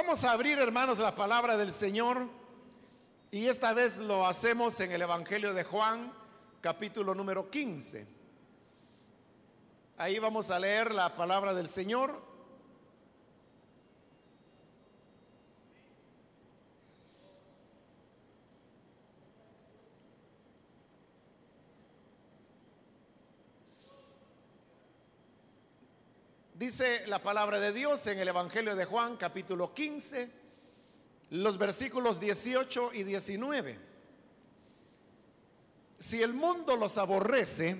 Vamos a abrir, hermanos, la palabra del Señor y esta vez lo hacemos en el Evangelio de Juan, capítulo número 15. Ahí vamos a leer la palabra del Señor. Dice la palabra de Dios en el Evangelio de Juan capítulo 15, los versículos 18 y 19. Si el mundo los aborrece,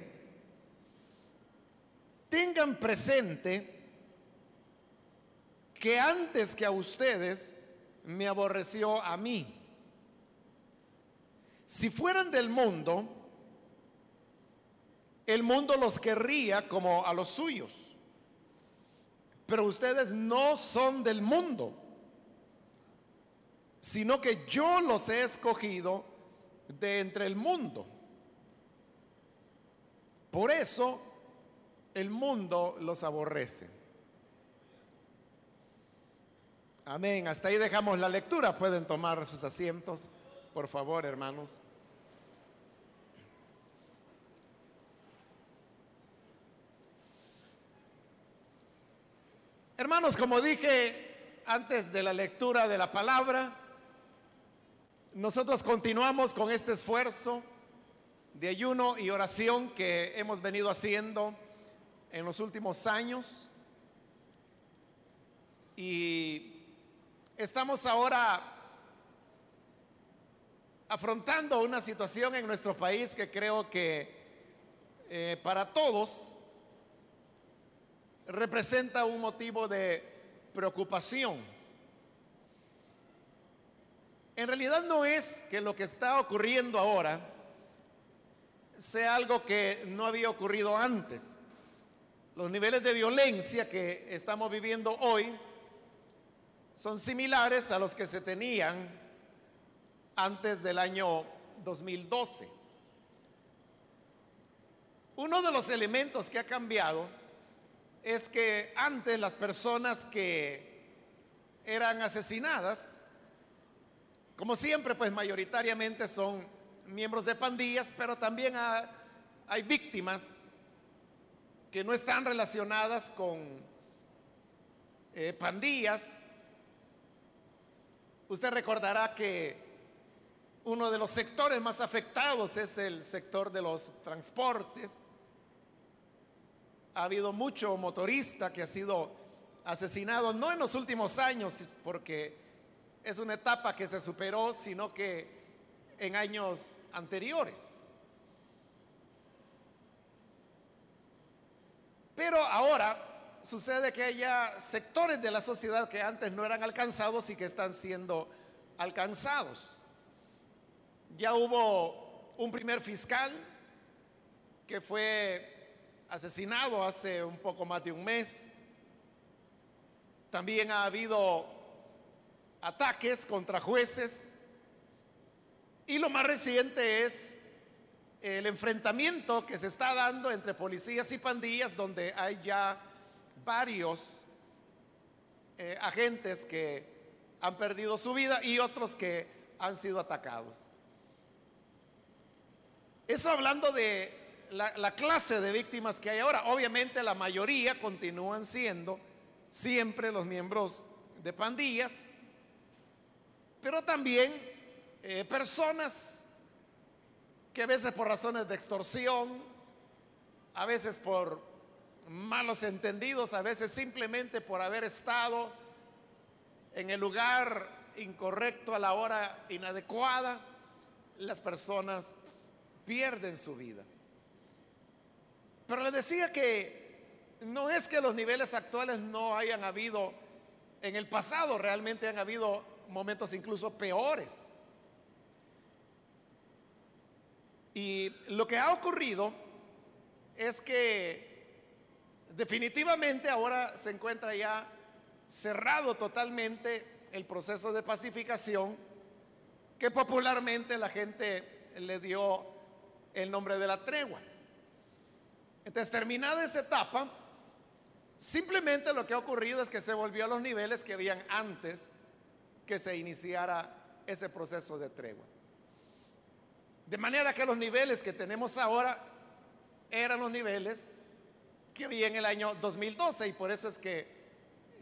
tengan presente que antes que a ustedes me aborreció a mí. Si fueran del mundo, el mundo los querría como a los suyos pero ustedes no son del mundo, sino que yo los he escogido de entre el mundo. Por eso el mundo los aborrece. Amén. Hasta ahí dejamos la lectura. Pueden tomar sus asientos, por favor, hermanos. Hermanos, como dije antes de la lectura de la palabra, nosotros continuamos con este esfuerzo de ayuno y oración que hemos venido haciendo en los últimos años. Y estamos ahora afrontando una situación en nuestro país que creo que eh, para todos representa un motivo de preocupación. En realidad no es que lo que está ocurriendo ahora sea algo que no había ocurrido antes. Los niveles de violencia que estamos viviendo hoy son similares a los que se tenían antes del año 2012. Uno de los elementos que ha cambiado es que antes las personas que eran asesinadas, como siempre, pues mayoritariamente son miembros de pandillas, pero también hay víctimas que no están relacionadas con eh, pandillas. Usted recordará que uno de los sectores más afectados es el sector de los transportes ha habido mucho motorista que ha sido asesinado, no en los últimos años, porque es una etapa que se superó, sino que en años anteriores. Pero ahora sucede que hay sectores de la sociedad que antes no eran alcanzados y que están siendo alcanzados. Ya hubo un primer fiscal que fue asesinado hace un poco más de un mes. También ha habido ataques contra jueces. Y lo más reciente es el enfrentamiento que se está dando entre policías y pandillas, donde hay ya varios eh, agentes que han perdido su vida y otros que han sido atacados. Eso hablando de la, clase de víctimas que hay ahora. Obviamente la mayoría continúan siendo siempre los miembros de pandillas, pero también eh, personas que a veces por razones de extorsión, a veces por malos entendidos, a veces simplemente por haber estado en el lugar incorrecto a la hora inadecuada, las personas pierden su vida. Pero le decía que no es que los niveles actuales no hayan habido en el pasado, realmente han habido momentos incluso peores. Y lo que ha ocurrido es que definitivamente ahora se encuentra ya cerrado totalmente el proceso de pacificación que popularmente la gente le dio el nombre de la tregua. Entonces, terminada esa etapa, simplemente lo que ha ocurrido es que se volvió a los niveles que habían antes que se iniciara ese proceso de tregua. De manera que los niveles que tenemos ahora eran los niveles que había en el año 2012 y por eso es que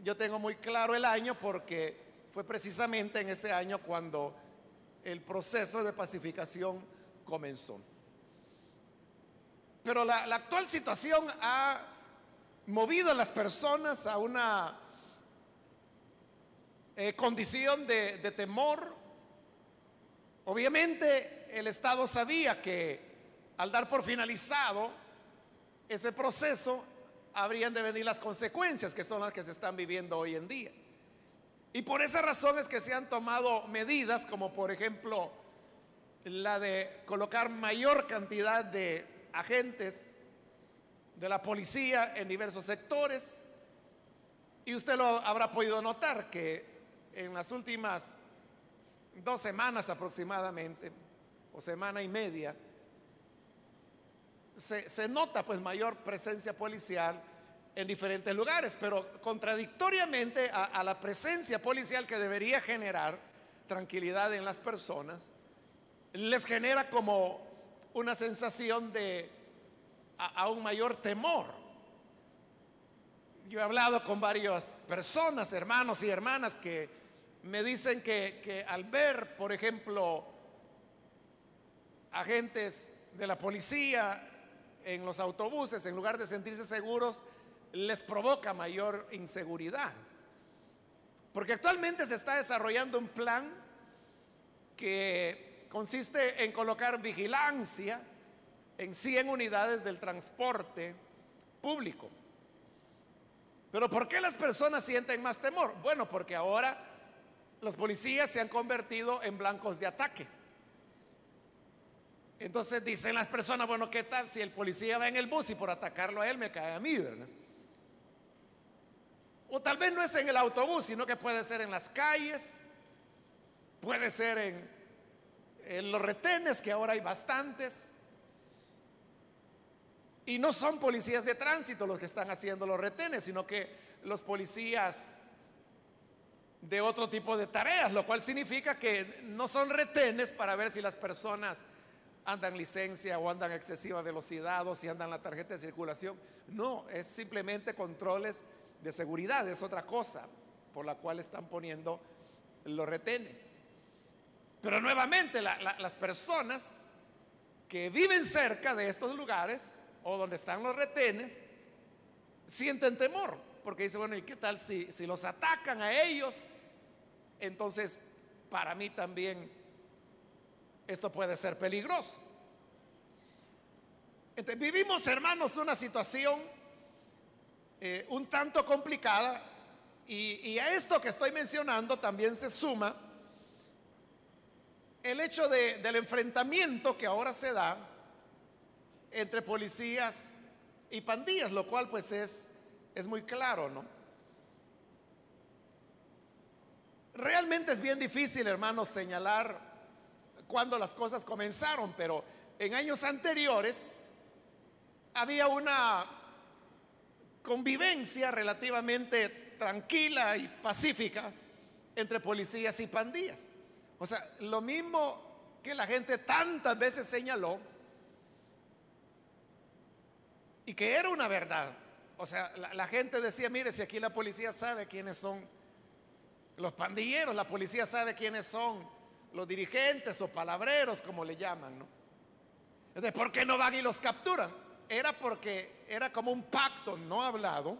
yo tengo muy claro el año porque fue precisamente en ese año cuando el proceso de pacificación comenzó. Pero la, actual situación ha movido a las personas a una eh, condición de, de temor. Obviamente el Estado sabía que al dar por finalizado ese proceso, habrían de venir las consecuencias que son las que se están viviendo hoy en día. Y por esa razón es que se han tomado medidas como por ejemplo la de colocar mayor cantidad de agentes de la policía en diversos sectores. Y usted lo habrá podido notar que en las últimas dos semanas aproximadamente, o semana y media, se, nota pues mayor presencia policial en diferentes lugares, pero contradictoriamente a la presencia policial que debería generar tranquilidad en las personas, les genera como una sensación de aún mayor temor. Yo he hablado con varias personas, hermanos y hermanas, que me dicen que, que al ver, por ejemplo, agentes de la policía en los autobuses, en lugar de sentirse seguros, les provoca mayor inseguridad. Porque actualmente se está desarrollando un plan que consiste en colocar vigilancia en 100 unidades del transporte público. Pero ¿por qué las personas sienten más temor? Bueno, porque ahora los policías se han convertido en blancos de ataque. Entonces dicen las personas, bueno, ¿qué tal si el policía va en el bus y por atacarlo a él me cae a mí, ¿verdad? O tal vez no es en el autobús, sino que puede ser en las calles, puede ser en los retenes, que ahora hay bastantes. Y no son policías de tránsito los que están haciendo los retenes, sino que los policías de otro tipo de tareas, lo cual significa que no son retenes para ver si las personas andan licencia o andan excesiva velocidad o si andan la tarjeta de circulación. No, es simplemente controles de seguridad, es otra cosa por la cual están poniendo los retenes. Pero nuevamente las personas que viven cerca de estos lugares o donde están los retenes sienten temor, porque dicen, bueno, ¿y qué tal si, si los atacan a ellos? Entonces, para mí también esto puede ser peligroso. Vivimos, hermanos, una situación eh, un tanto complicada y a esto que estoy mencionando también se suma el hecho del enfrentamiento que ahora se da entre policías y pandillas, lo cual pues es, es muy claro, ¿no? Realmente es bien difícil, hermanos, señalar cuándo las cosas comenzaron, pero en años anteriores había una convivencia relativamente tranquila y pacífica entre policías y pandillas. O sea, lo mismo que la gente tantas veces señaló y que era una verdad. O sea, la, gente decía, mire, si aquí la policía sabe quiénes son los pandilleros, la policía sabe quiénes son los dirigentes o palabreros, como le llaman, ¿no? Entonces, ¿por qué no van y los capturan? Era porque era como un pacto no hablado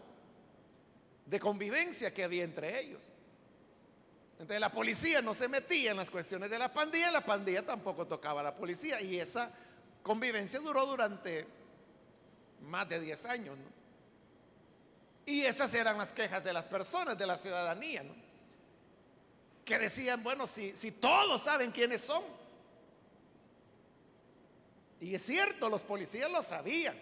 de convivencia que había entre ellos. Entonces la policía no se metía en las cuestiones de la pandilla, la pandilla tampoco tocaba a la policía y esa convivencia duró durante más de 10 años. Y esas eran las quejas de las personas, de la ciudadanía, que decían, bueno, si, si todos saben quiénes son. Y es cierto, los policías lo sabían.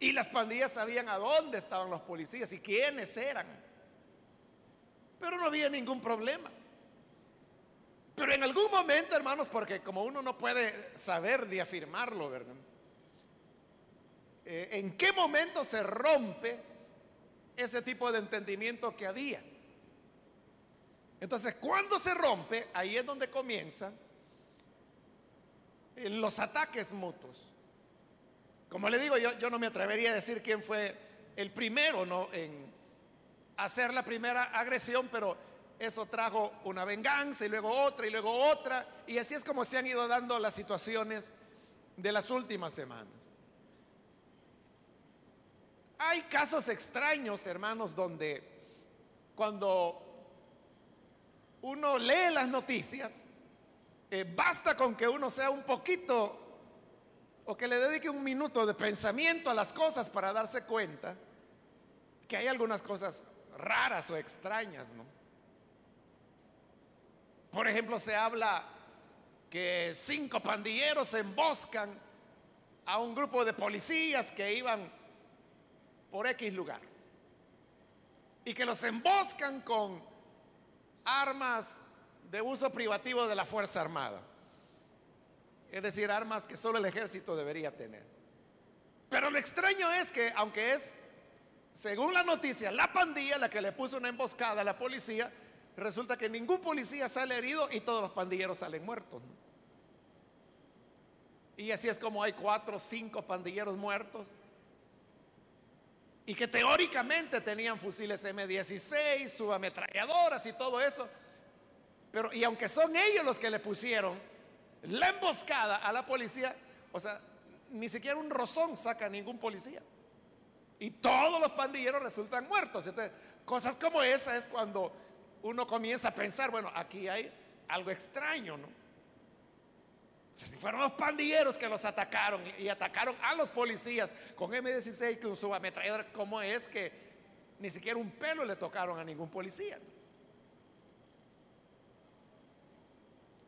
Y las pandillas sabían a dónde estaban los policías y quiénes eran. Pero no había ningún problema. Pero en algún momento, hermanos, porque como uno no puede saber ni afirmarlo, ¿verdad? Eh, ¿En qué momento se rompe ese tipo de entendimiento que había? Entonces, cuando se rompe, ahí es donde comienzan eh, los ataques mutuos. Como le digo, yo, no me atrevería a decir quién fue el primero ¿no? Hacer la primera agresión, pero eso trajo una venganza y luego otra y luego otra. Y así es como se han ido dando las situaciones de las últimas semanas. Hay casos extraños, hermanos, donde cuando uno lee las noticias, eh, basta con que uno sea un poquito o que le dedique un minuto de pensamiento a las cosas para darse cuenta que hay algunas cosas raras o extrañas, ¿no? Por ejemplo, se habla que cinco pandilleros emboscan a un grupo de policías que iban por X lugar. Y que los emboscan con armas de uso privativo de la Fuerza Armada. Es decir, armas que solo el ejército debería tener. Pero lo extraño es que, aunque es, según la noticia, la pandilla la que le puso una emboscada a la policía, resulta que ningún policía sale herido y todos los pandilleros salen muertos. Y así es como hay cuatro o cinco pandilleros muertos. Y que teóricamente tenían fusiles M16, subametralladoras y todo eso. Pero, y aunque son ellos los que le pusieron la emboscada a la policía, o sea, ni siquiera un rozón saca ningún policía. Y todos los pandilleros resultan muertos. Entonces, cosas como esa es cuando uno comienza a pensar, bueno, aquí hay algo extraño, ¿no? si fueron los pandilleros que los atacaron y, atacaron a los policías con M16 con su ametralladora, ¿cómo es que ni siquiera un pelo le tocaron a ningún policía?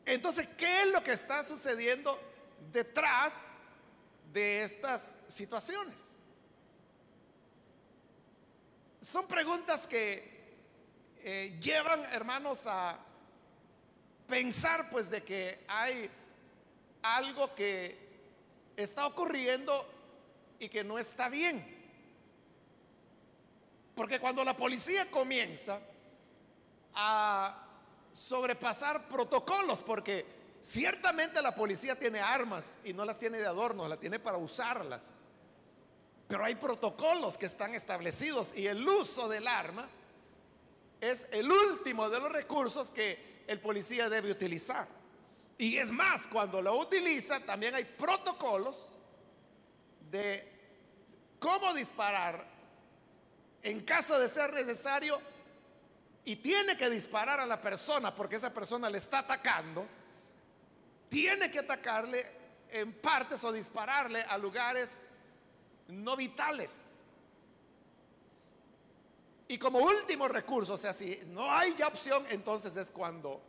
Entonces, ¿qué es lo que está sucediendo detrás de estas situaciones? Son preguntas que eh, llevan, hermanos, a pensar pues de que hay algo que está ocurriendo y que no está bien. Porque cuando la policía comienza a sobrepasar protocolos, porque ciertamente la policía tiene armas y no las tiene de adorno, las tiene para usarlas. Pero hay protocolos que están establecidos y el uso del arma es el último de los recursos que el policía debe utilizar. Y es más, cuando lo utiliza, también hay protocolos de cómo disparar en caso de ser necesario y tiene que disparar a la persona porque esa persona le está atacando, tiene que atacarle en partes o dispararle a lugares no vitales. Y como último recurso, o sea, si no hay ya opción, entonces es cuando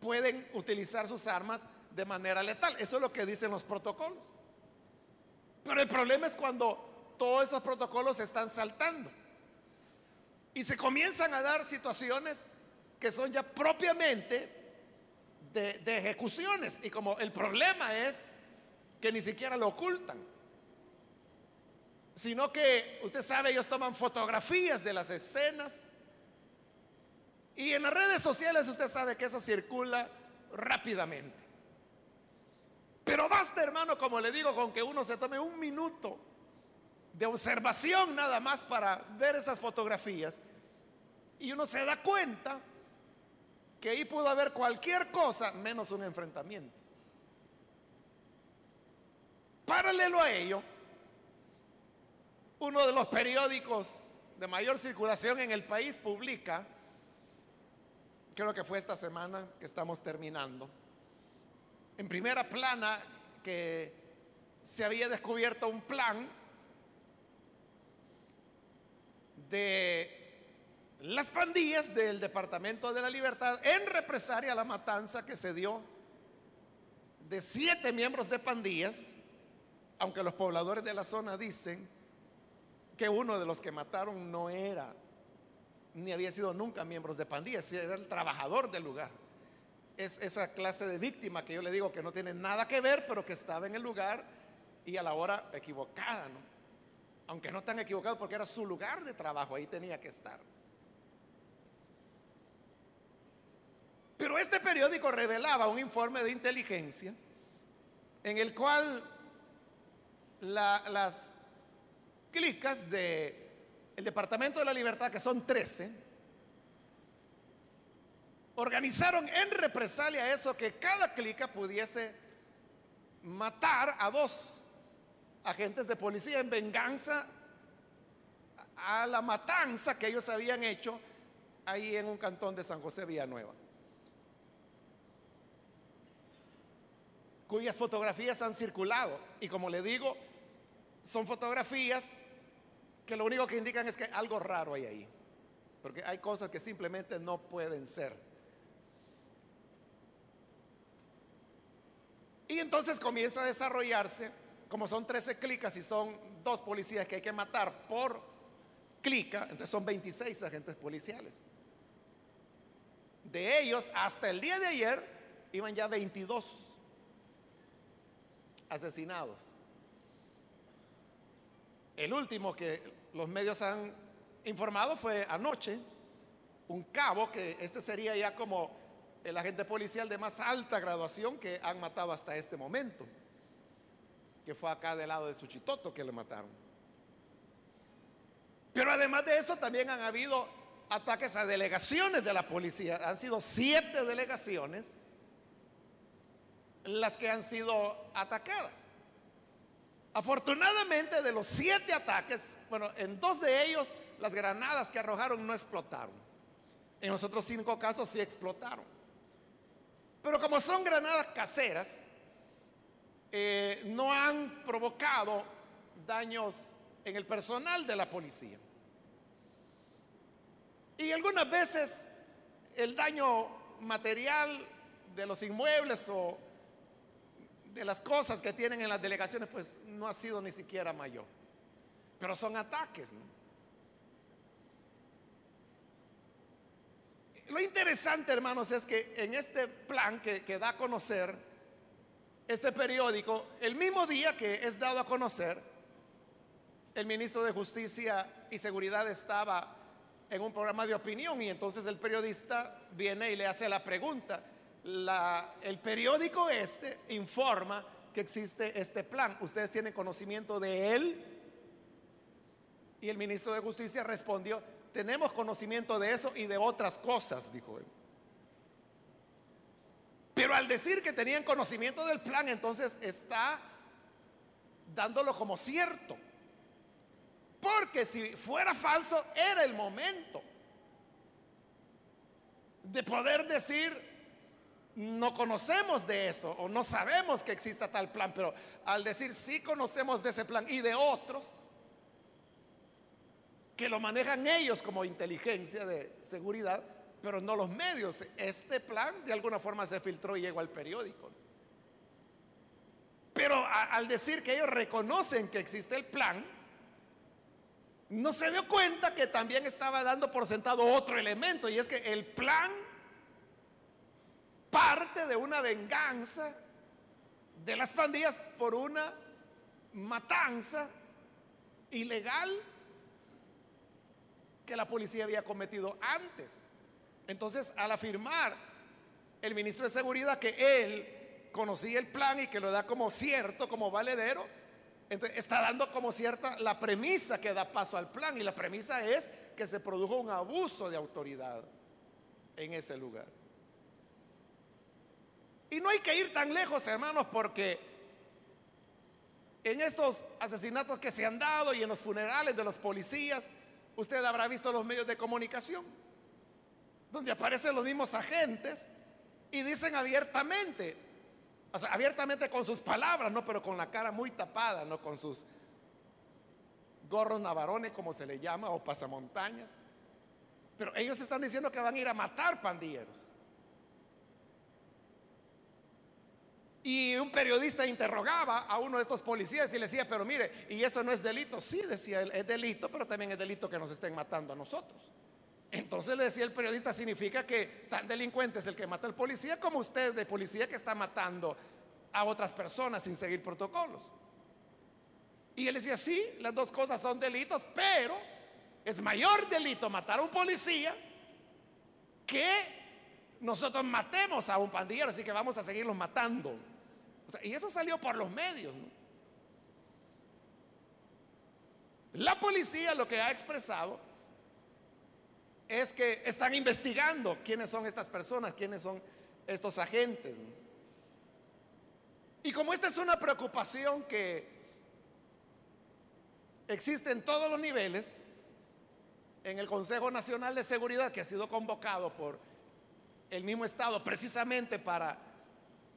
pueden utilizar sus armas de manera letal. Eso es lo que dicen los protocolos. Pero el problema es cuando todos esos protocolos se están saltando. Y se comienzan a dar situaciones que son ya propiamente de, de ejecuciones. Y como el problema es que ni siquiera lo ocultan sino que usted sabe, ellos toman fotografías de las escenas y en las redes sociales usted sabe que eso circula rápidamente. Pero basta, hermano, como le digo, con que uno se tome un minuto de observación nada más para ver esas fotografías y uno se da cuenta que ahí pudo haber cualquier cosa menos un enfrentamiento. Paralelo a ello, uno de los periódicos de mayor circulación en el país publica, creo que fue esta semana que estamos terminando, en primera plana que se había descubierto un plan de las pandillas del Departamento de la Libertad en represalia a la matanza que se dio de siete miembros de pandillas, aunque los pobladores de la zona dicen que uno de los que mataron no era, ni había sido nunca miembros de pandillas, era el trabajador del lugar. Es esa clase de víctima que yo le digo que no tiene nada que ver, pero que estaba en el lugar y a la hora equivocada, ¿no? Aunque no tan equivocado porque era su lugar de trabajo, ahí tenía que estar. Pero este periódico revelaba un informe de inteligencia en el cual las clicas del Departamento de la Libertad, que son 13, organizaron en represalia eso que cada clica pudiese matar a dos agentes de policía en venganza a la matanza que ellos habían hecho ahí en un cantón de San José Villanueva. cuyas fotografías han circulado. Y como le digo, son fotografías que lo único que indican es que algo raro hay ahí. Porque hay cosas que simplemente no pueden ser. Y entonces comienza a desarrollarse, como son 13 clicas y son dos policías que hay que matar por clica, entonces son 26 agentes policiales. De ellos, hasta el día de ayer, iban ya 22 asesinados. El último que los medios han informado fue anoche, un cabo que este sería ya como el agente policial de más alta graduación que han matado hasta este momento, que fue acá del lado de Suchitoto que le mataron. Pero además de eso también han habido ataques a delegaciones de la policía. Han sido siete delegaciones las que han sido atacadas. Afortunadamente de los siete ataques, bueno, en dos de ellos las granadas que arrojaron no explotaron. En los otros cinco casos sí explotaron. Pero como son granadas caseras, eh, no han provocado daños en el personal de la policía. Y algunas veces el daño material de los inmuebles o de las cosas que tienen en las delegaciones, pues no ha sido ni siquiera mayor. Pero son ataques. Lo interesante, hermanos, es que en este plan que, que da a conocer este periódico, el mismo día que es dado a conocer, el ministro de Justicia y Seguridad estaba en un programa de opinión y entonces el periodista viene y le hace la pregunta, el periódico este informa que existe este plan. ¿Ustedes tienen conocimiento de él? Y el ministro de Justicia respondió, tenemos conocimiento de eso y de otras cosas, dijo él. Pero al decir que tenían conocimiento del plan, entonces está dándolo como cierto. Porque si fuera falso, era el momento de poder decir, no conocemos de eso o no sabemos que exista tal plan, pero al decir sí conocemos de ese plan y de otros que lo manejan ellos como inteligencia de seguridad, pero no los medios, este plan de alguna forma se filtró y llegó al periódico. Pero al decir que ellos reconocen que existe el plan, no se dio cuenta que también estaba dando por sentado otro elemento, y es que el plan parte de una venganza de las pandillas por una matanza ilegal que la policía había cometido antes. Entonces, al afirmar el ministro de Seguridad que él conocía el plan y que lo da como cierto, como valedero, está dando como cierta la premisa que da paso al plan y la premisa es que se produjo un abuso de autoridad en ese lugar. Y no hay que ir tan lejos, hermanos, porque en estos asesinatos que se han dado y en los funerales de los policías, usted habrá visto los medios de comunicación, donde aparecen los mismos agentes y dicen abiertamente, o sea, abiertamente con sus palabras, no, pero con la cara muy tapada, no con sus gorros navarones, como se le llama, o pasamontañas. Pero ellos están diciendo que van a ir a matar pandilleros. Y un periodista interrogaba a uno de estos policías y le decía, pero mire, ¿y eso no es delito? Sí, decía él, es delito, pero también es delito que nos estén matando a nosotros. Entonces le decía el periodista, significa que tan delincuente es el que mata al policía como usted de policía que está matando a otras personas sin seguir protocolos. Y él decía, sí, las dos cosas son delitos, pero es mayor delito matar a un policía que nosotros matemos a un pandillero, así que vamos a seguirlos matando. Y eso salió por los medios. La policía lo que ha expresado es que están investigando quiénes son estas personas, quiénes son estos agentes. Y como esta es una preocupación que existe en todos los niveles, en el Consejo Nacional de Seguridad, que ha sido convocado por el mismo Estado precisamente para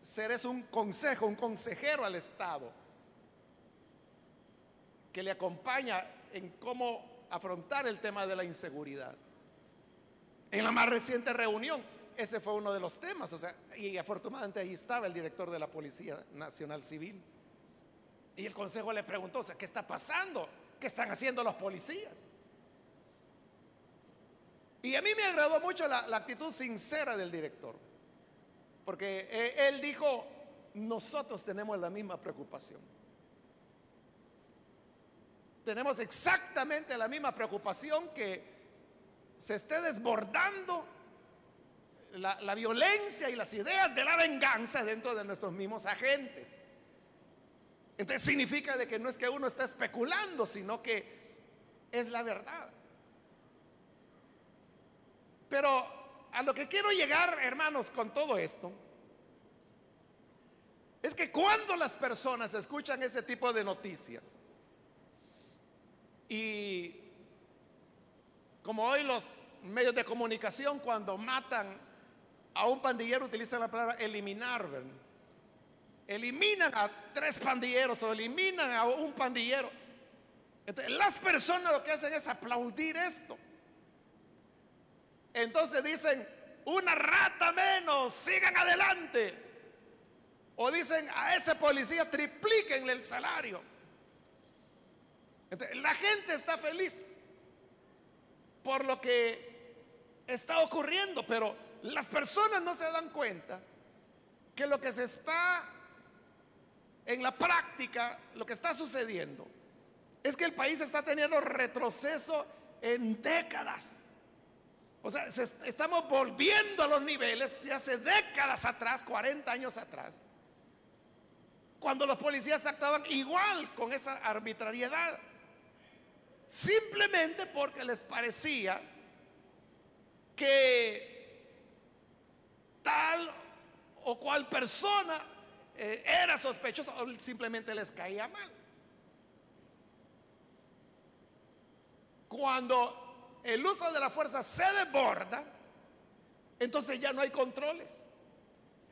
ser es un consejo, un consejero al Estado, que le acompaña en cómo afrontar el tema de la inseguridad. En la más reciente reunión, ese fue uno de los temas, o sea, y afortunadamente ahí estaba el director de la Policía Nacional Civil. Y el consejo le preguntó, o sea, ¿qué está pasando? ¿Qué están haciendo los policías? Y a mí me agradó mucho la, actitud sincera del director, porque eh, él dijo, nosotros tenemos la misma preocupación. Tenemos exactamente la misma preocupación que se esté desbordando la, violencia y las ideas de la venganza dentro de nuestros mismos agentes. Entonces significa de que no es que uno está especulando, sino que es la verdad. Pero a lo que quiero llegar, hermanos, con todo esto, es que cuando las personas escuchan ese tipo de noticias, y como hoy los medios de comunicación cuando matan a un pandillero utilizan la palabra eliminar. Eliminan a tres pandilleros o eliminan a un pandillero. las personas lo que hacen es aplaudir esto. Entonces dicen, una rata menos, sigan adelante. O dicen a ese policía, triplíquenle el salario. la gente está feliz por lo que está ocurriendo, pero las personas no se dan cuenta que lo que se está en la práctica, lo que está sucediendo, es que el país está teniendo retroceso en décadas. O sea, estamos volviendo a los niveles de hace décadas atrás, 40 años atrás, cuando los policías actuaban igual con esa arbitrariedad simplemente porque les parecía que tal o cual persona eh, era sospechosa o simplemente les caía mal. Cuando el uso de la fuerza se desborda, entonces ya no hay controles.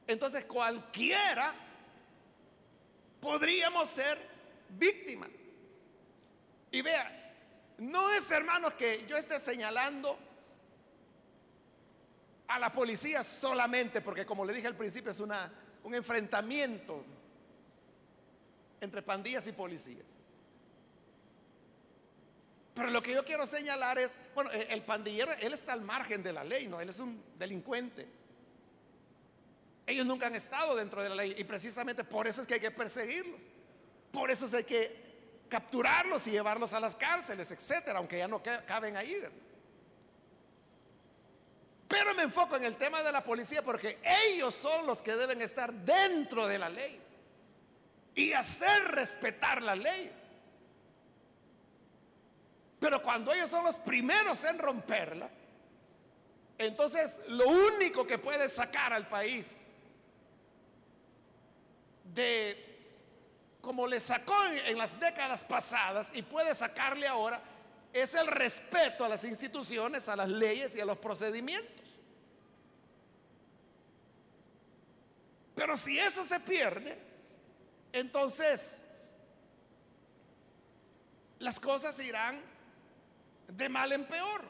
Entonces cualquiera podríamos ser víctimas. Y vea, no es, hermanos, que yo esté señalando a la policía solamente, porque como le dije al principio, es una, un enfrentamiento entre pandillas y policías. Pero lo que yo quiero señalar es, bueno, el pandillero, él está al margen de la ley, ¿no? Él es un delincuente. Ellos nunca han estado dentro de la ley y precisamente por eso es que hay que perseguirlos. Por eso es que capturarlos y llevarlos a las cárceles, etcétera, aunque ya no caben ahí. Pero me enfoco en el tema de la policía porque ellos son los que deben estar dentro de la ley y hacer respetar la ley. Pero cuando ellos son los primeros en romperla, entonces lo único que puede sacar al país de como le sacó en, las décadas pasadas y puede sacarle ahora, es el respeto a las instituciones, a las leyes y a los procedimientos. Pero si eso se pierde, entonces las cosas irán de mal en peor.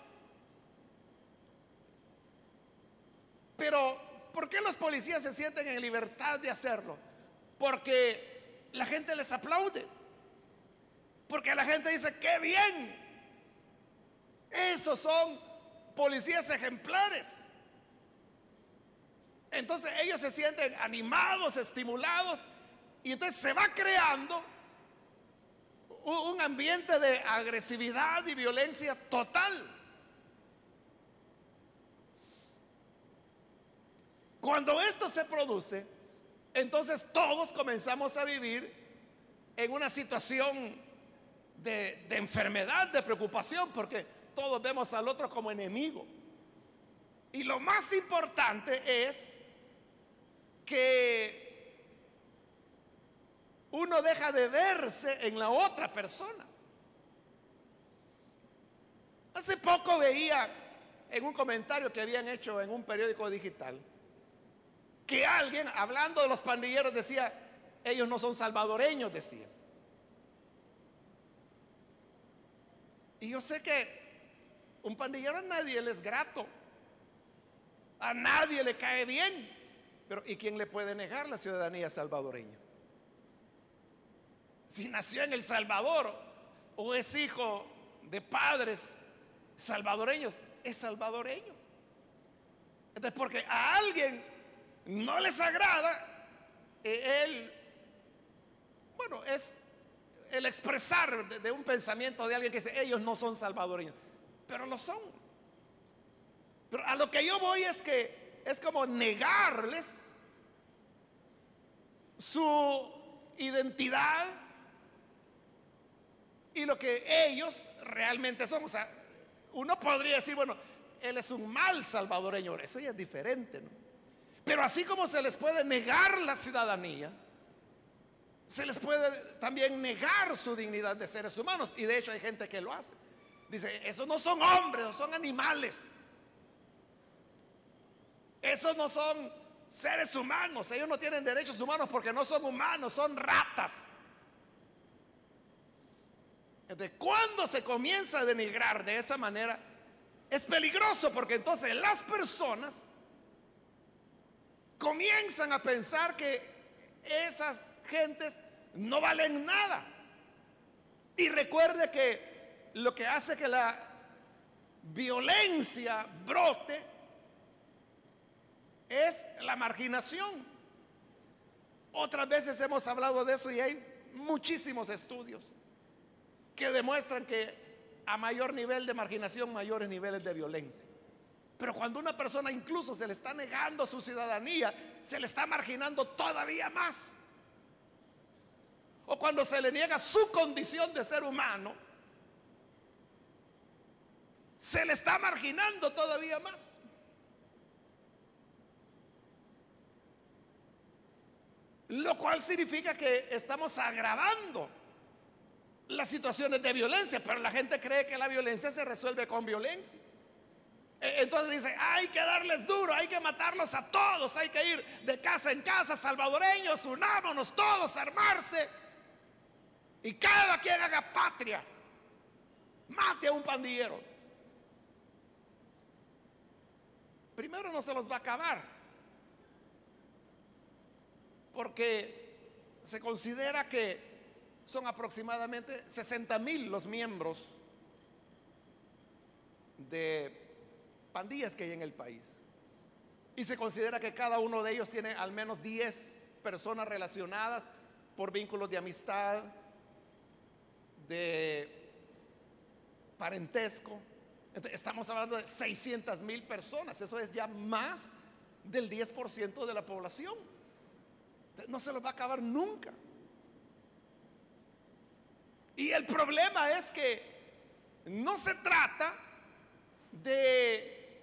Pero, ¿por qué los policías se sienten en libertad de hacerlo? Porque la gente les aplaude. Porque la gente dice, qué bien. Esos son policías ejemplares. Entonces ellos se sienten animados, estimulados, y entonces se va creando un ambiente de agresividad y violencia total. Cuando esto se produce, entonces todos comenzamos a vivir en una situación de, enfermedad, de preocupación, porque todos vemos al otro como enemigo. Y lo más importante es que uno deja de verse en la otra persona. Hace poco veía en un comentario que habían hecho en un periódico digital que alguien, hablando de los pandilleros, decía, ellos no son salvadoreños, decía. Y yo sé que un pandillero a nadie le es grato, a nadie le cae bien, pero ¿y quién le puede negar la ciudadanía salvadoreña? Si nació en El Salvador o es hijo de padres salvadoreños, es salvadoreño. Entonces, porque a alguien no les agrada, eh, él, bueno, es el expresar de, un pensamiento de alguien que dice, ellos no son salvadoreños, pero lo son. Pero a lo que yo voy es que es como negarles su identidad y lo que ellos realmente son. O sea, uno podría decir, bueno, él es un mal salvadoreño, eso ya es diferente, ¿no? Pero así como se les puede negar la ciudadanía, se les puede también negar su dignidad de seres humanos. Y de hecho hay gente que lo hace. Dice, esos no son hombres, son animales. Esos no son seres humanos. Ellos no tienen derechos humanos porque no son humanos, son ratas. De cuando se comienza a denigrar de esa manera, es peligroso porque entonces las personas comienzan a pensar que esas gentes no valen nada. Y recuerde que lo que hace que la violencia brote es la marginación. Otras veces hemos hablado de eso y hay muchísimos estudios que demuestran que a mayor nivel de marginación, mayores niveles de violencia. Pero cuando una persona incluso se le está negando su ciudadanía, se le está marginando todavía más. O cuando se le niega su condición de ser humano, se le está marginando todavía más. Lo cual significa que estamos agravando las situaciones de violencia, pero la gente cree que la violencia se resuelve con violencia. E, entonces dice, hay que darles duro, hay que matarlos a todos, hay que ir de casa en casa, salvadoreños, unámonos todos, armarse. Y cada quien haga patria, mate a un pandillero. Primero no se los va a acabar, porque se considera que son aproximadamente 60 mil los miembros de pandillas que hay en el país. Y se considera que cada uno de ellos tiene al menos 10 personas relacionadas por vínculos de amistad, de parentesco. estamos hablando de 600 mil personas. Eso es ya más del 10% de la población. no se los va a acabar nunca. Y el problema es que no se trata de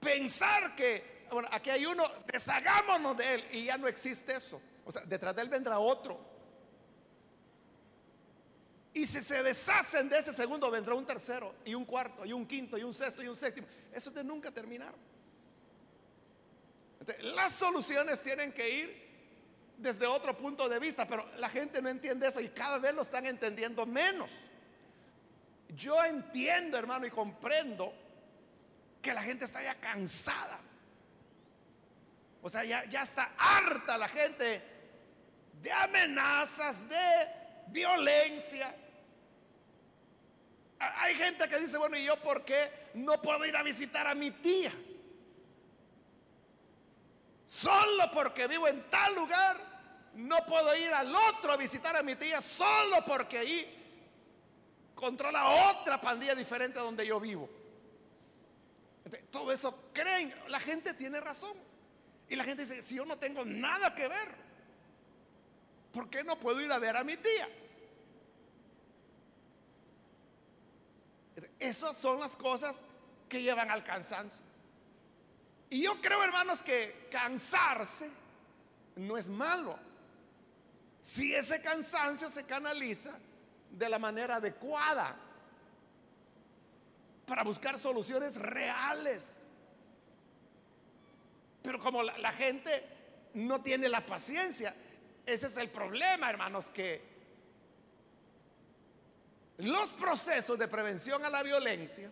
pensar que, bueno, aquí hay uno, deshagámonos de él y ya no existe eso. O sea, detrás de él vendrá otro. Y si se deshacen de ese segundo, vendrá un tercero y un cuarto y un quinto y un sexto y un séptimo. Eso es nunca terminar. las soluciones tienen que ir desde otro punto de vista, pero la gente no entiende eso y cada vez lo están entendiendo menos. Yo entiendo, hermano, y comprendo que la gente está ya cansada. O sea, ya, ya está harta la gente de amenazas, de violencia. Hay gente que dice, bueno, ¿y yo por qué no puedo ir a visitar a mi tía? Solo porque vivo en tal lugar, no puedo ir al otro a visitar a mi tía solo porque ahí controla otra pandilla diferente a donde yo vivo. todo eso creen, la gente tiene razón. Y la gente dice, si yo no tengo nada que ver, ¿por qué no puedo ir a ver a mi tía? Esas son las cosas que llevan al cansancio. Y yo creo, hermanos, que cansarse no es malo. Si ese cansancio se canaliza de la manera adecuada para buscar soluciones reales. Pero como la, gente no tiene la paciencia, ese es el problema, hermanos, que los procesos de prevención a la violencia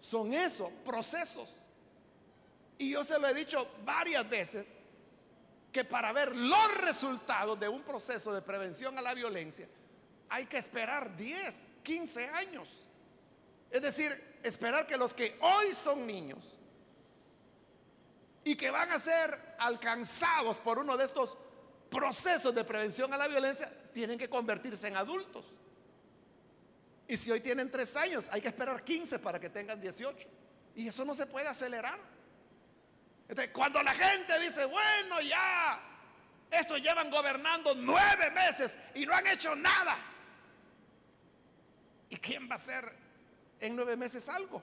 son esos, procesos. Y yo se lo he dicho varias veces, que para ver los resultados de un proceso de prevención a la violencia, hay que esperar 10, 15 años. Es decir, esperar que los que hoy son niños y que van a ser alcanzados por uno de estos procesos de prevención a la violencia, tienen que convertirse en adultos. Y si hoy tienen 3 años, hay que esperar 15 para que tengan 18. Y eso no se puede acelerar. Cuando la gente dice, bueno, ya, estos llevan gobernando nueve meses y no han hecho nada. ¿Y quién va a hacer en nueve meses algo?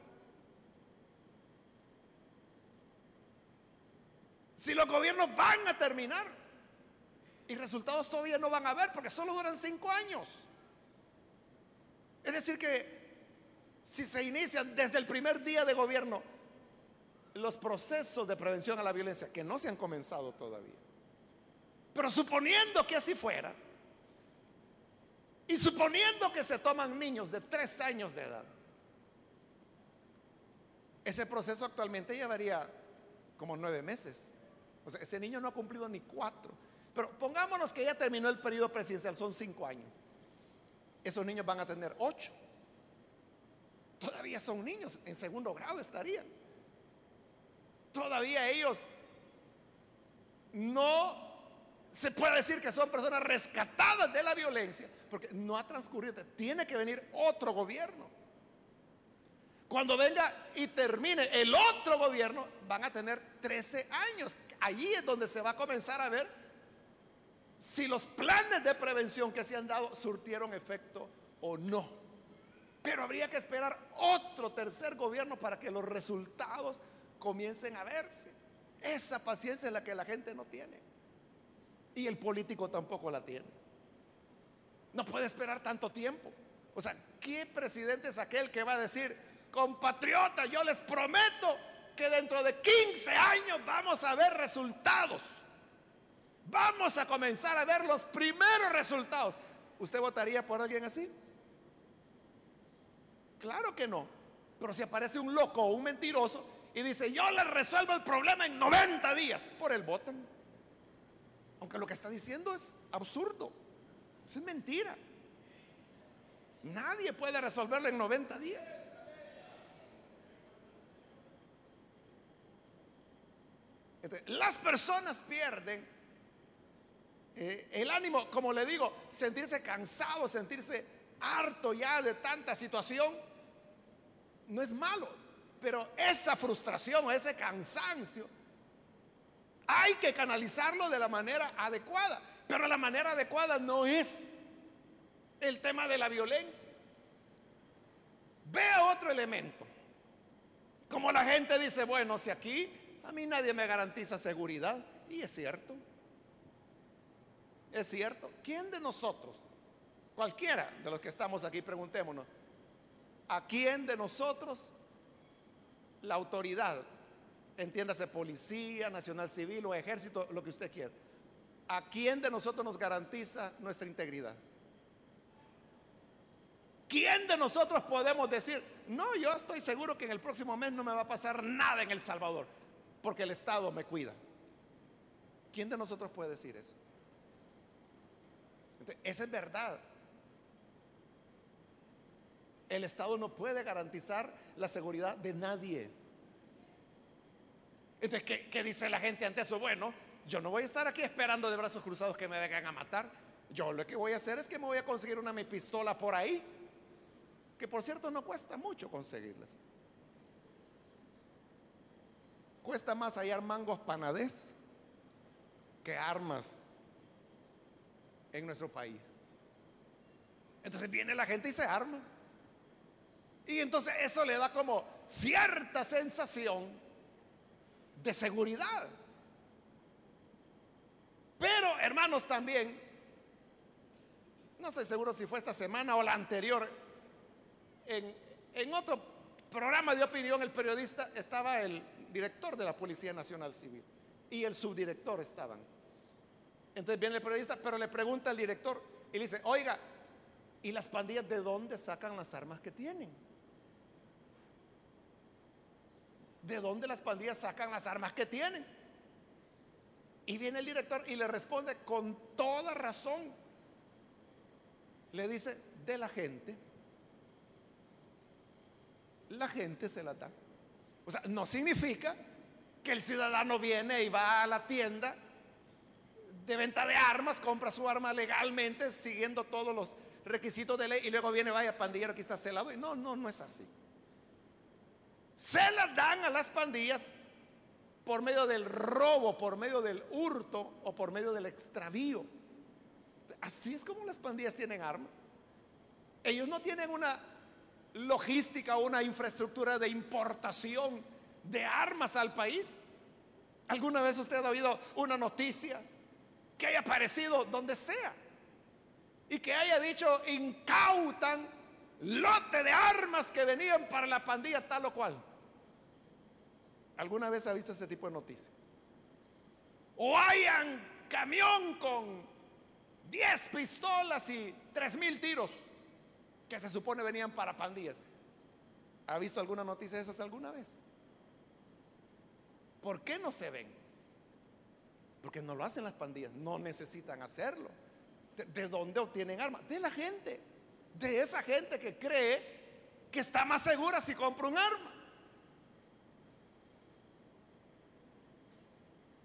Si los gobiernos van a terminar y resultados todavía no van a ver porque solo duran cinco años. Es decir, que si se inician desde el primer día de gobierno los procesos de prevención a la violencia, que no se han comenzado todavía, pero suponiendo que así fuera, y suponiendo que se toman niños de tres años de edad, ese proceso actualmente llevaría como nueve meses. O sea, ese niño no ha cumplido ni cuatro. Pero pongámonos que ya terminó el periodo presidencial, son cinco años. Esos niños van a tener ocho. Todavía son niños, en segundo grado estarían. Todavía ellos no se puede decir que son personas rescatadas de la violencia, porque no ha transcurrido. Tiene que venir otro gobierno. Cuando venga y termine el otro gobierno, van a tener 13 años. Allí es donde se va a comenzar a ver si los planes de prevención que se han dado surtieron efecto o no. Pero habría que esperar otro tercer gobierno para que los resultados comiencen a verse. Esa paciencia es la que la gente no tiene. Y el político tampoco la tiene. No puede esperar tanto tiempo. O sea, ¿qué presidente es aquel que va a decir, compatriotas, yo les prometo que dentro de 15 años vamos a ver resultados? Vamos a comenzar a ver los primeros resultados. ¿Usted votaría por alguien así? Claro que no. Pero si aparece un loco o un mentiroso y dice, yo le resuelvo el problema en 90 días, por el votan. Aunque lo que está diciendo es absurdo. Eso es mentira. Nadie puede resolverlo en 90 días. las personas pierden eh, el ánimo, como le digo, sentirse cansado, sentirse harto ya de tanta situación, no es malo, pero esa frustración o ese cansancio hay que canalizarlo de la manera adecuada, pero la manera adecuada no es el tema de la violencia. Vea otro elemento. Como la gente dice, bueno, si aquí a mí nadie me garantiza seguridad, y es cierto. Es cierto. ¿Quién de nosotros, cualquiera de los que estamos aquí, preguntémonos, ¿a quién de nosotros la autoridad, entiéndase policía, nacional civil o ejército, lo que usted quiera, ¿a quién de nosotros nos garantiza nuestra integridad? ¿Quién de nosotros podemos decir, no, yo estoy seguro que en el próximo mes no me va a pasar nada en El Salvador, porque el Estado me cuida? ¿Quién de nosotros puede decir eso? esa es verdad. El Estado no puede garantizar la seguridad de nadie. Entonces, ¿qué, ¿qué, dice la gente ante eso? Bueno, yo no voy a estar aquí esperando de brazos cruzados que me vengan a matar. Yo lo que voy a hacer es que me voy a conseguir una mi pistola por ahí, que por cierto no cuesta mucho conseguirlas. Cuesta más hallar mangos panadés que armas en nuestro país. Entonces viene la gente y se arma. Y entonces eso le da como cierta sensación de seguridad. Pero, hermanos, también, no estoy seguro si fue esta semana o la anterior, en, en otro programa de opinión el periodista estaba el director de la Policía Nacional Civil y el subdirector estaban. Entonces viene el periodista, pero le pregunta al director y le dice, oiga, ¿y las pandillas de dónde sacan las armas que tienen? ¿De dónde las pandillas sacan las armas que tienen? Y viene el director y le responde con toda razón. Le dice, de la gente. La gente se la da. O sea, no significa que el ciudadano viene y va a la tienda de venta de armas, compra su arma legalmente, siguiendo todos los requisitos de ley, y luego viene, vaya pandillero, aquí está celado. Y no, no, no es así. Se las dan a las pandillas por medio del robo, por medio del hurto o por medio del extravío. Así es como las pandillas tienen armas. Ellos no tienen una logística o una infraestructura de importación de armas al país. ¿Alguna vez usted ha oído una noticia que haya aparecido donde sea y que haya dicho incautan lote de armas que venían para la pandilla tal o cual? ¿Alguna vez ha visto ese tipo de noticias? O hayan camión con 10 pistolas y 3 mil tiros que se supone venían para pandillas. ¿Ha visto alguna noticia de esas alguna vez? ¿Por qué no se ven? Porque no lo hacen las pandillas, no necesitan hacerlo. ¿De, dónde obtienen armas? De la gente, de esa gente que cree que está más segura si compra un arma.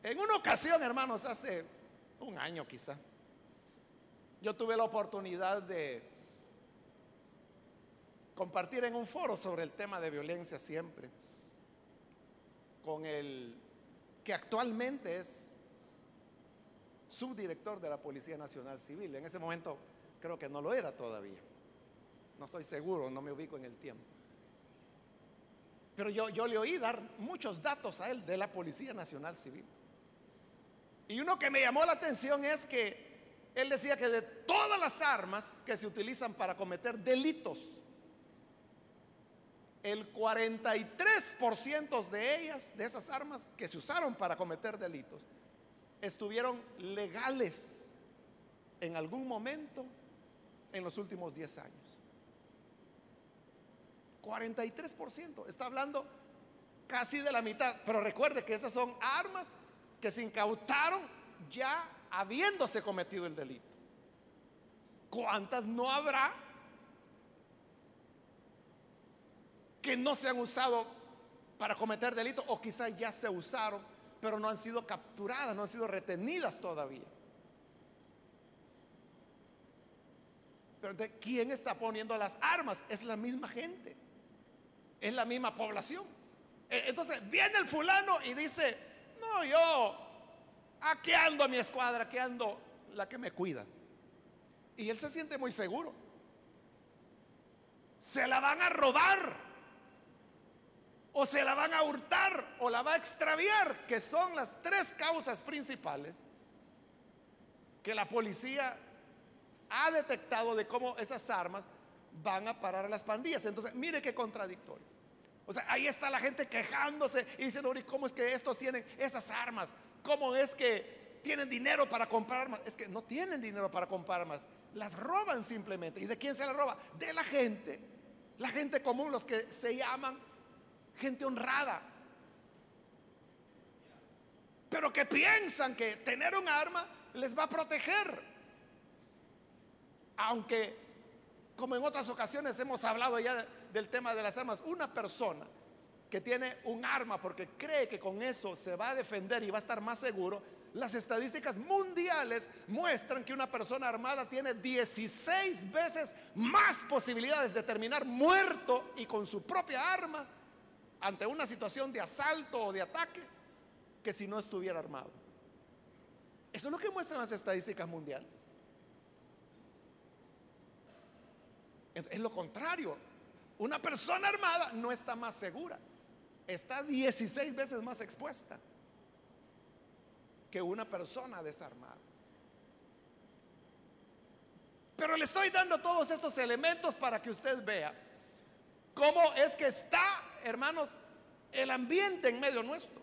En una ocasión, hermanos, hace un año quizá, yo tuve la oportunidad de compartir en un foro sobre el tema de violencia siempre con el que actualmente es subdirector de la Policía Nacional Civil. En ese momento creo que no lo era todavía. No estoy seguro, no me ubico en el tiempo. Pero yo, yo le oí dar muchos datos a él de la Policía Nacional Civil. Y uno que me llamó la atención es que él decía que de todas las armas que se utilizan para cometer delitos, el 43% de ellas, de esas armas que se usaron para cometer delitos, estuvieron legales en algún momento en los últimos 10 años. 43%, está hablando casi de la mitad, pero recuerde que esas son armas que se incautaron ya habiéndose cometido el delito. ¿Cuántas no habrá que no se han usado para cometer delito o quizás ya se usaron, pero no han sido capturadas, no han sido retenidas todavía. Pero de quién está poniendo las armas? Es la misma gente, es la misma población. E, entonces viene el fulano y dice, no, yo aquí ando a mi escuadra, aquí ando la que me cuida. Y él se siente muy seguro. Se la van a robar o se la van a hurtar o la va a extraviar, que son las tres causas principales que la policía ha detectado de cómo esas armas van a parar a las pandillas. Entonces, mire qué contradictorio. O sea, ahí está la gente quejándose y diciendo, ¿cómo es que estos tienen esas armas? ¿Cómo es que tienen dinero para comprar armas? Es que no tienen dinero para comprar armas. Las roban simplemente. ¿Y de quién se las roba? De la gente. La gente común, los que se llaman gente honrada, pero que piensan que tener un arma les va a proteger. Aunque, como en otras ocasiones hemos hablado ya del tema de las armas, una persona que tiene un arma porque cree que con eso se va a defender y va a estar más seguro, las estadísticas mundiales muestran que una persona armada tiene 16 veces más posibilidades de terminar muerto y con su propia arma ante una situación de asalto o de ataque que si no estuviera armado. Eso es lo que muestran las estadísticas mundiales. Es lo contrario. Una persona armada no está más segura. Está 16 veces más expuesta que una persona desarmada. Pero le estoy dando todos estos elementos para que usted vea cómo es que está, hermanos, el ambiente en medio nuestro.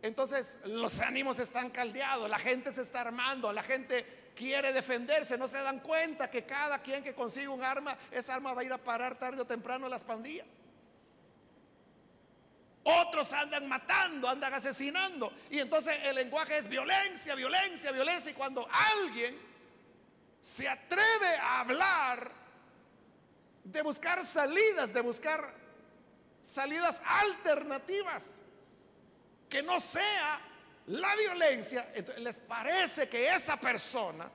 Entonces los ánimos están caldeados, la gente se está armando, la gente quiere defenderse, no se dan cuenta que cada quien que consigue un arma, esa arma va a ir a parar tarde o temprano a las pandillas. Otros andan matando, andan asesinando. Y entonces el lenguaje es violencia, violencia, violencia. Y cuando alguien se atreve a hablar de buscar salidas, de buscar salidas alternativas, que no sea la violencia, entonces les parece que esa persona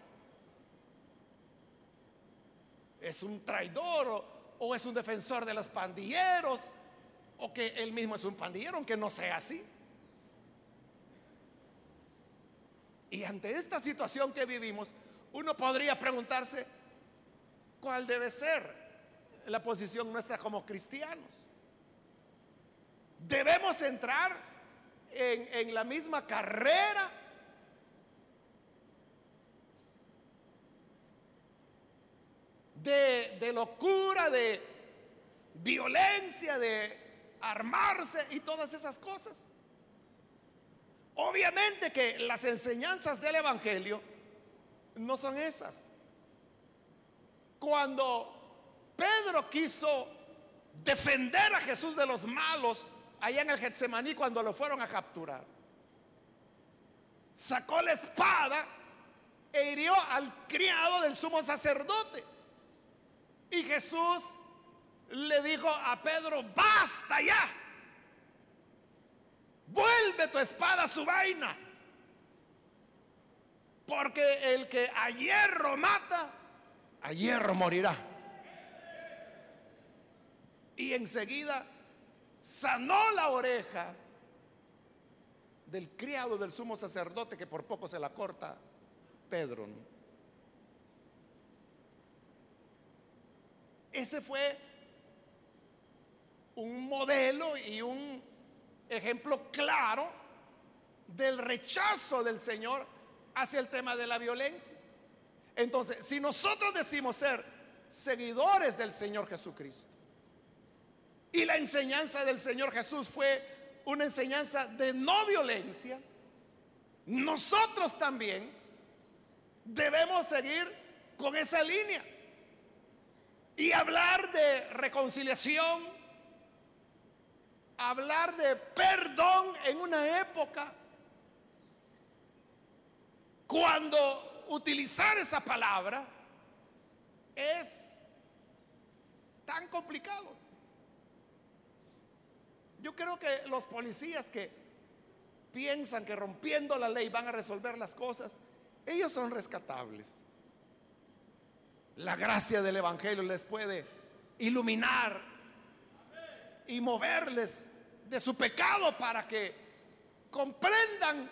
es un traidor o, es un defensor de los pandilleros o que él mismo es un pandillero, aunque no sea así. Y ante esta situación que vivimos, uno podría preguntarse, ¿cuál debe ser la posición nuestra como cristianos? ¿Debemos entrar en, la misma carrera. De, locura, de violencia, de armarse y todas esas cosas. Obviamente que las enseñanzas del Evangelio no son esas. Cuando Pedro quiso defender a Jesús de los malos, allá en el Getsemaní cuando lo fueron a capturar. Sacó la espada e hirió al criado del sumo sacerdote. Y Jesús le dijo a Pedro, basta ya. Vuelve tu espada a su vaina. Porque el que a hierro mata, a hierro morirá. Y enseguida sanó la oreja del criado del sumo sacerdote que por poco se la corta Pedro. Ese fue un modelo y un ejemplo claro del rechazo del Señor hacia el tema de la violencia. Entonces, si nosotros decimos ser seguidores del Señor Jesucristo, y la enseñanza del Señor Jesús fue una enseñanza de no violencia. Nosotros también debemos seguir con esa línea y hablar de reconciliación, hablar de perdón en una época cuando utilizar esa palabra es tan complicado. Yo creo que los policías que piensan que rompiendo la ley van a resolver las cosas, ellos son rescatables. La gracia del Evangelio les puede iluminar y moverles de su pecado para que comprendan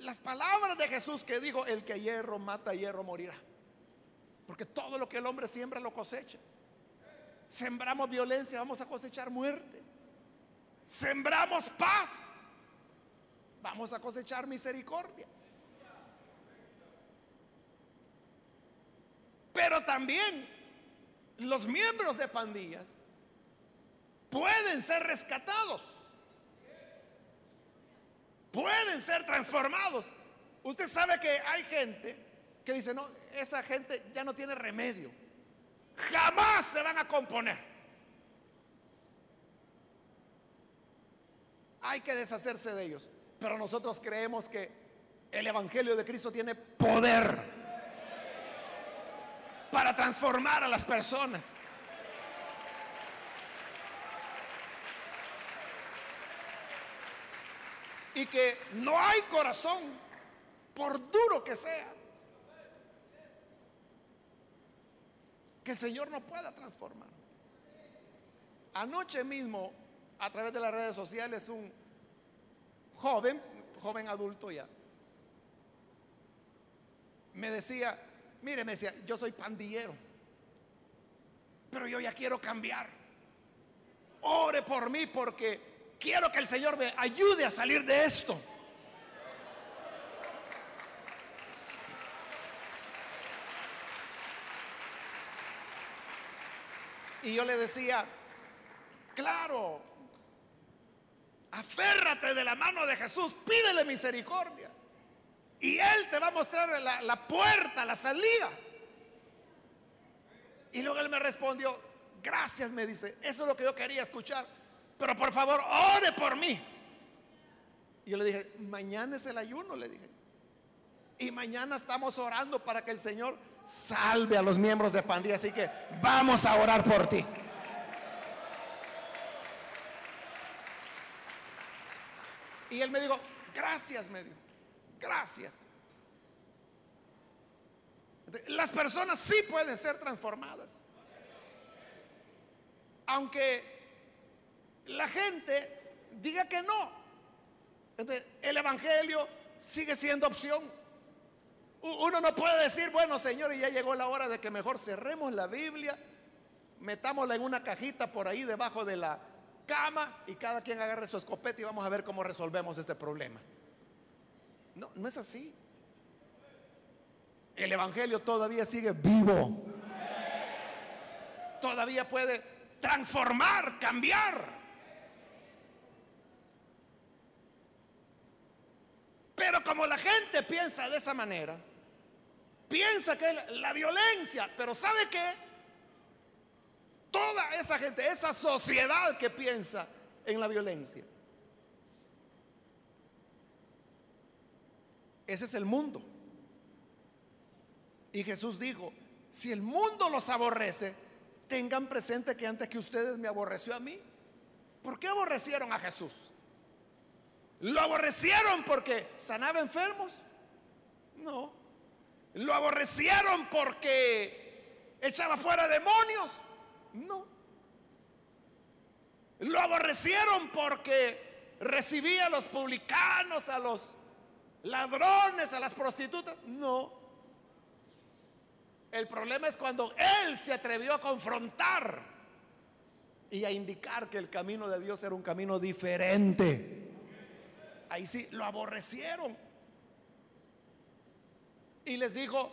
las palabras de Jesús que dijo, el que hierro mata, hierro morirá. Porque todo lo que el hombre siembra lo cosecha. Sembramos violencia, vamos a cosechar muerte sembramos paz, vamos a cosechar misericordia. Pero también los miembros de pandillas pueden ser rescatados, pueden ser transformados. Usted sabe que hay gente que dice, no, esa gente ya no tiene remedio, jamás se van a componer. Hay que deshacerse de ellos. Pero nosotros creemos que el Evangelio de Cristo tiene poder para transformar a las personas. Y que no hay corazón, por duro que sea, que el Señor no pueda transformar. Anoche mismo a través de las redes sociales un joven, joven adulto ya, me decía, mire, me decía, yo soy pandillero, pero yo ya quiero cambiar. Ore por mí porque quiero que el Señor me ayude a salir de esto. Y yo le decía, claro, aférrate de la mano de Jesús, pídele misericordia. Y Él te va a mostrar la, puerta, la salida. Y luego Él me respondió, gracias, me dice, eso es lo que yo quería escuchar. Pero por favor, ore por mí. Y yo le dije, mañana es el ayuno, le dije. Y mañana estamos orando para que el Señor salve a los miembros de pandilla. Así que vamos a orar por ti. Y él me dijo, gracias, me dijo, gracias. Las personas sí pueden ser transformadas. Aunque la gente diga que no. el Evangelio sigue siendo opción. Uno no puede decir, bueno, Señor, y ya llegó la hora de que mejor cerremos la Biblia, metámosla en una cajita por ahí debajo de la cama y cada quien agarre su escopeta y vamos a ver cómo resolvemos este problema. No, no es así. El Evangelio todavía sigue vivo. Todavía puede transformar, cambiar. Pero como la gente piensa de esa manera, piensa que es la violencia, pero ¿sabe qué? Toda esa gente, esa sociedad que piensa en la violencia, ese es el mundo. Y Jesús dijo, si el mundo los aborrece, tengan presente que antes que ustedes me aborreció a mí. ¿Por qué aborrecieron a Jesús? ¿Lo aborrecieron porque sanaba enfermos? No. ¿Lo aborrecieron porque echaba fuera demonios? No. ¿Lo aborrecieron porque recibía a los publicanos, a los ladrones, a las prostitutas? No. El problema es cuando él se atrevió a confrontar y a indicar que el camino de Dios era un camino diferente. Ahí sí, lo aborrecieron. Y les dijo,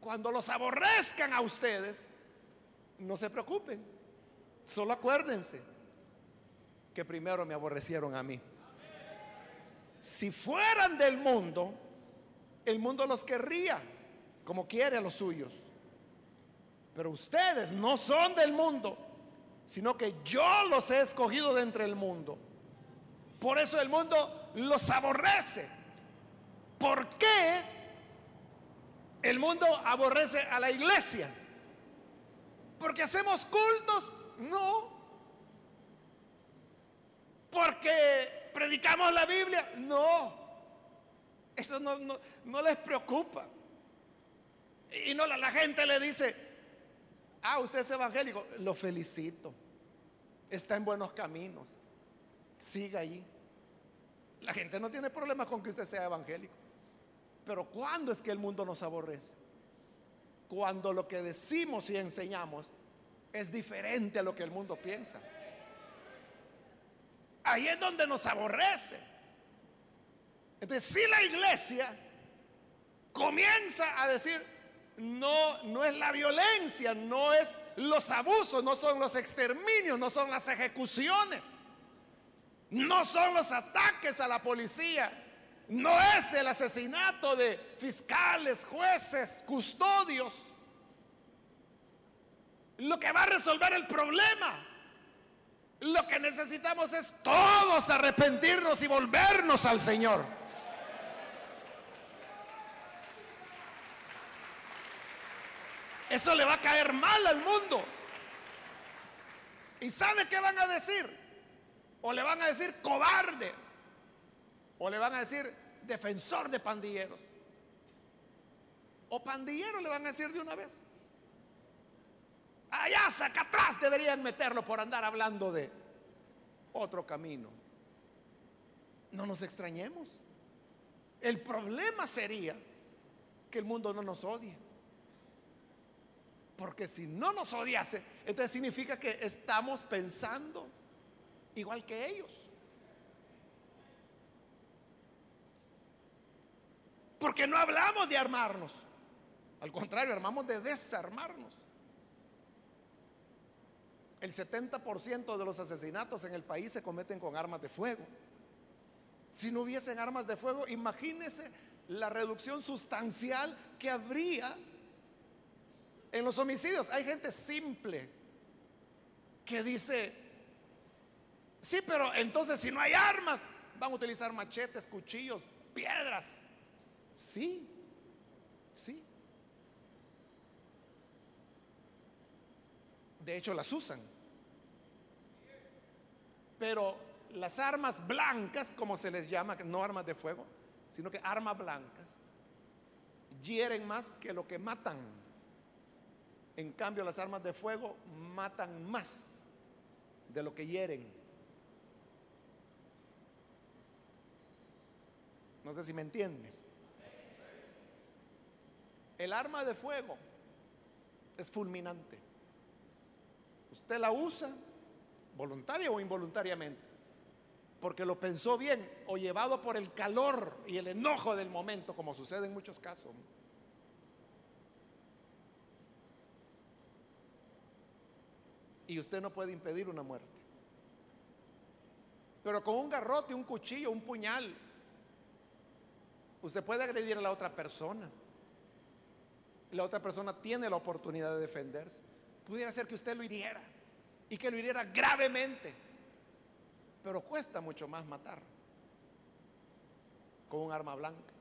cuando los aborrezcan a ustedes, no se preocupen, solo acuérdense que primero me aborrecieron a mí. Si fueran del mundo, el mundo los querría como quiere a los suyos. Pero ustedes no son del mundo, sino que yo los he escogido de entre el mundo. Por eso el mundo los aborrece. ¿Por qué el mundo aborrece a la iglesia? ¿Porque hacemos cultos? No. ¿Porque predicamos la Biblia? No. Eso no, les preocupa. Y no la, gente le dice, ah, usted es evangélico, lo felicito. Está en buenos caminos. Siga allí. La gente no tiene problema con que usted sea evangélico. Pero ¿cuándo es que el mundo nos aborrece? Cuando lo que decimos y enseñamos es diferente a lo que el mundo piensa. Ahí es donde nos aborrece. Entonces, si la iglesia comienza a decir, no, no es la violencia, no es los abusos, no son los exterminios, no son las ejecuciones, no son los ataques a la policía, no es el asesinato de fiscales, jueces, custodios lo que va a resolver el problema. Lo que necesitamos es todos arrepentirnos y volvernos al Señor. Eso le va a caer mal al mundo. ¿Y sabe qué van a decir? O le van a decir cobarde. O le van a decir defensor de pandilleros. O pandillero le van a decir de una vez. Allá, saca atrás deberían meterlo por andar hablando de otro camino. No nos extrañemos. El problema sería que el mundo no nos odie. Porque si no nos odiase, entonces significa que estamos pensando igual que ellos. Porque no hablamos de armarnos. Al contrario, armamos de desarmarnos. El 70% de los asesinatos en el país se cometen con armas de fuego. Si no hubiesen armas de fuego, imagínese la reducción sustancial que habría en los homicidios. Hay gente simple que dice, sí, pero entonces si no hay armas, van a utilizar machetes, cuchillos, piedras. Sí, sí. De hecho, las usan. Pero las armas blancas, como se les llama, no armas de fuego, sino que armas blancas, hieren más que lo que matan. En cambio, las armas de fuego matan más de lo que hieren. No sé si me entiende. El arma de fuego es fulminante. Usted la usa voluntaria o involuntariamente, porque lo pensó bien o llevado por el calor y el enojo del momento, como sucede en muchos casos. Y usted no puede impedir una muerte. Pero con un garrote, un cuchillo, un puñal, usted puede agredir a la otra persona. La otra persona tiene la oportunidad de defenderse. Pudiera ser que usted lo hiriera y que lo hiriera gravemente. Pero cuesta mucho más matar con un arma blanca.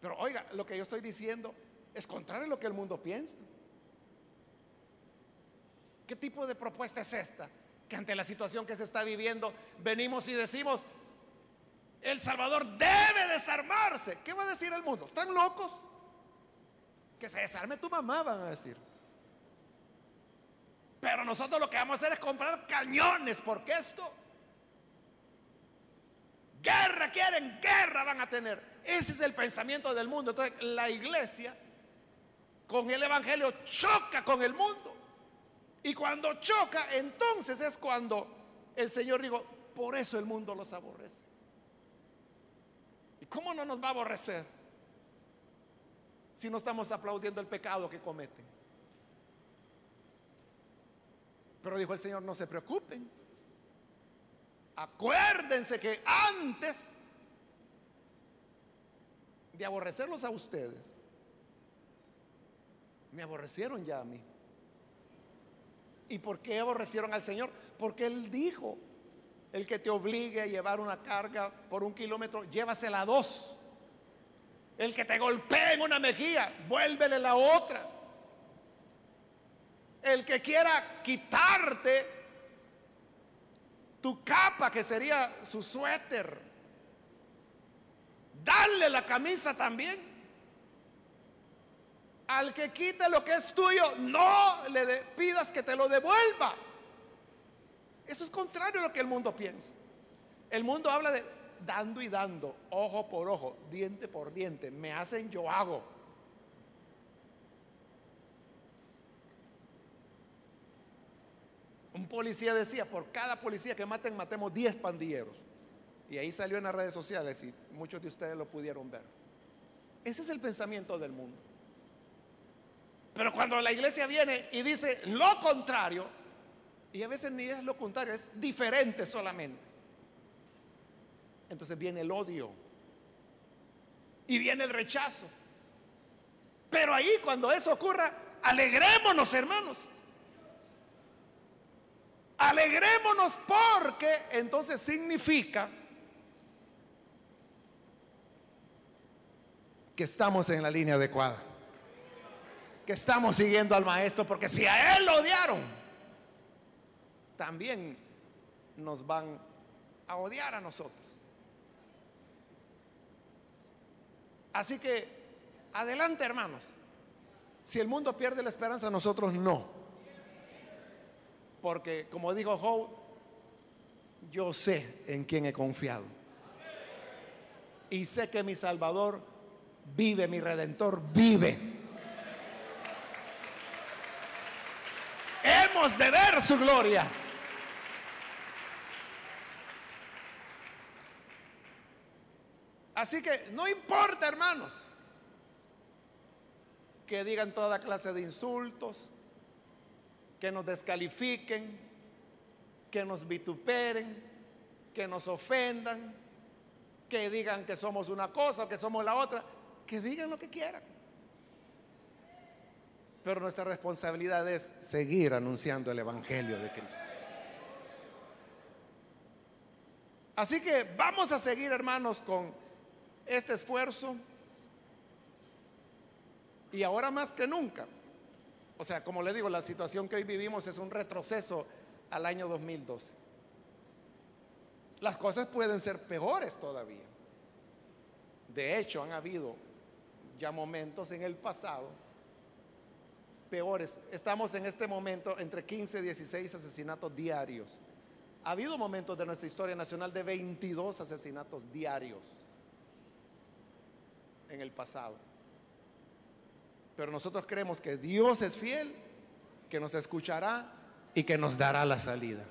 Pero oiga, lo que yo estoy diciendo es contrario a lo que el mundo piensa. ¿Qué tipo de propuesta es esta? Que ante la situación que se está viviendo, venimos y decimos, El Salvador debe desarmarse. ¿Qué va a decir el mundo? ¿Están locos? Que se desarme tu mamá, van a decir. Pero nosotros lo que vamos a hacer es comprar cañones, porque esto, guerra quieren, guerra van a tener. Ese es el pensamiento del mundo. Entonces la iglesia con el Evangelio choca con el mundo. Y cuando choca, entonces es cuando el Señor dijo, por eso el mundo los aborrece. ¿Y cómo no nos va a aborrecer si no estamos aplaudiendo el pecado que cometen? Pero dijo el Señor, no se preocupen. Acuérdense que antes de aborrecerlos a ustedes, me aborrecieron ya a mí. ¿Y por qué aborrecieron al Señor? Porque Él dijo, el que te obligue a llevar una carga por un kilómetro, llévasela a dos. El que te golpee en una mejilla, vuélvele la otra. El que quiera quitarte tu capa, que sería su suéter, dale la camisa también. Al que quite lo que es tuyo, no le pidas que te lo devuelva. Eso es contrario a lo que el mundo piensa. El mundo habla de dando y dando, ojo por ojo, diente por diente. Me hacen, yo hago. Un policía decía, por cada policía que maten, matemos 10 pandilleros. Y ahí salió en las redes sociales y muchos de ustedes lo pudieron ver. Ese es el pensamiento del mundo. Pero cuando la iglesia viene y dice lo contrario, y a veces ni es lo contrario, es diferente solamente. Entonces viene el odio y viene el rechazo. Pero ahí cuando eso ocurra, alegrémonos hermanos. Alegrémonos porque entonces significa que estamos en la línea adecuada que estamos siguiendo al maestro, porque si a él lo odiaron, también nos van a odiar a nosotros. Así que, adelante hermanos. Si el mundo pierde la esperanza, nosotros no. Porque, como dijo Joe, yo sé en quién he confiado. Y sé que mi Salvador vive, mi redentor vive. Hemos de ver su gloria. Así que no importa, hermanos, que digan toda clase de insultos, que nos descalifiquen, que nos vituperen, que nos ofendan, que digan que somos una cosa o que somos la otra, que digan lo que quieran. Pero nuestra responsabilidad es seguir anunciando el Evangelio de Cristo. Así que vamos a seguir, hermanos, con este esfuerzo. Y ahora más que nunca. O sea, como le digo, la situación que hoy vivimos es un retroceso al año 2012. Las cosas pueden ser peores todavía. De hecho, han habido ya momentos en el pasado peores. Estamos en este momento entre 15 y 16 asesinatos diarios. Ha habido momentos de nuestra historia nacional de 22 asesinatos diarios en el pasado. Pero nosotros creemos que Dios es fiel, que nos escuchará y que nos dará la salida.